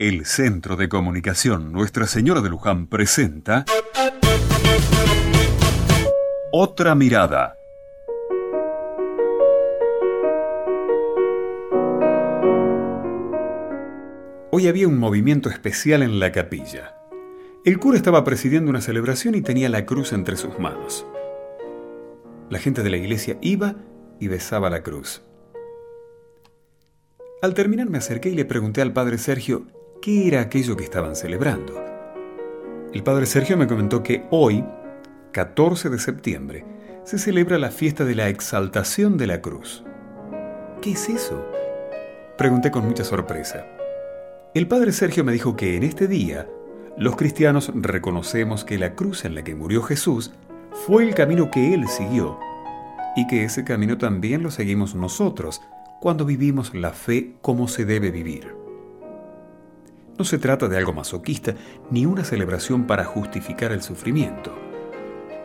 El Centro de Comunicación Nuestra Señora de Luján presenta Otra Mirada. Hoy había un movimiento especial en la capilla. El cura estaba presidiendo una celebración y tenía la cruz entre sus manos. La gente de la iglesia iba y besaba la cruz. Al terminar me acerqué y le pregunté al padre Sergio qué era aquello que estaban celebrando. El padre Sergio me comentó que hoy, 14 de septiembre, se celebra la fiesta de la exaltación de la cruz. ¿Qué es eso? Pregunté con mucha sorpresa. El padre Sergio me dijo que en este día los cristianos reconocemos que la cruz en la que murió Jesús fue el camino que él siguió y que ese camino también lo seguimos nosotros cuando vivimos la fe como se debe vivir. No se trata de algo masoquista ni una celebración para justificar el sufrimiento.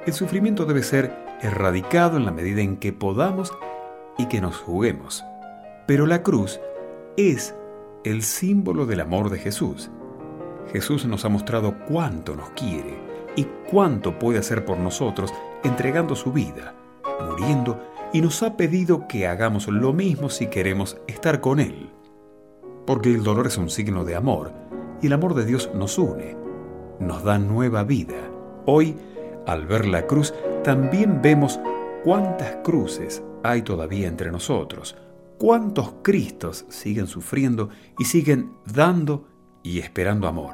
El sufrimiento debe ser erradicado en la medida en que podamos y que nos juguemos. Pero la cruz es el símbolo del amor de Jesús. Jesús nos ha mostrado cuánto nos quiere y cuánto puede hacer por nosotros entregando su vida, muriendo y nos ha pedido que hagamos lo mismo si queremos estar con Él. Porque el dolor es un signo de amor y el amor de Dios nos une, nos da nueva vida. Hoy, al ver la cruz, también vemos cuántas cruces hay todavía entre nosotros, cuántos Cristos siguen sufriendo y siguen dando y esperando amor.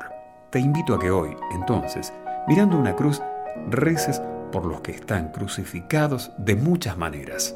Te invito a que hoy, entonces, mirando una cruz, reces por los que están crucificados de muchas maneras.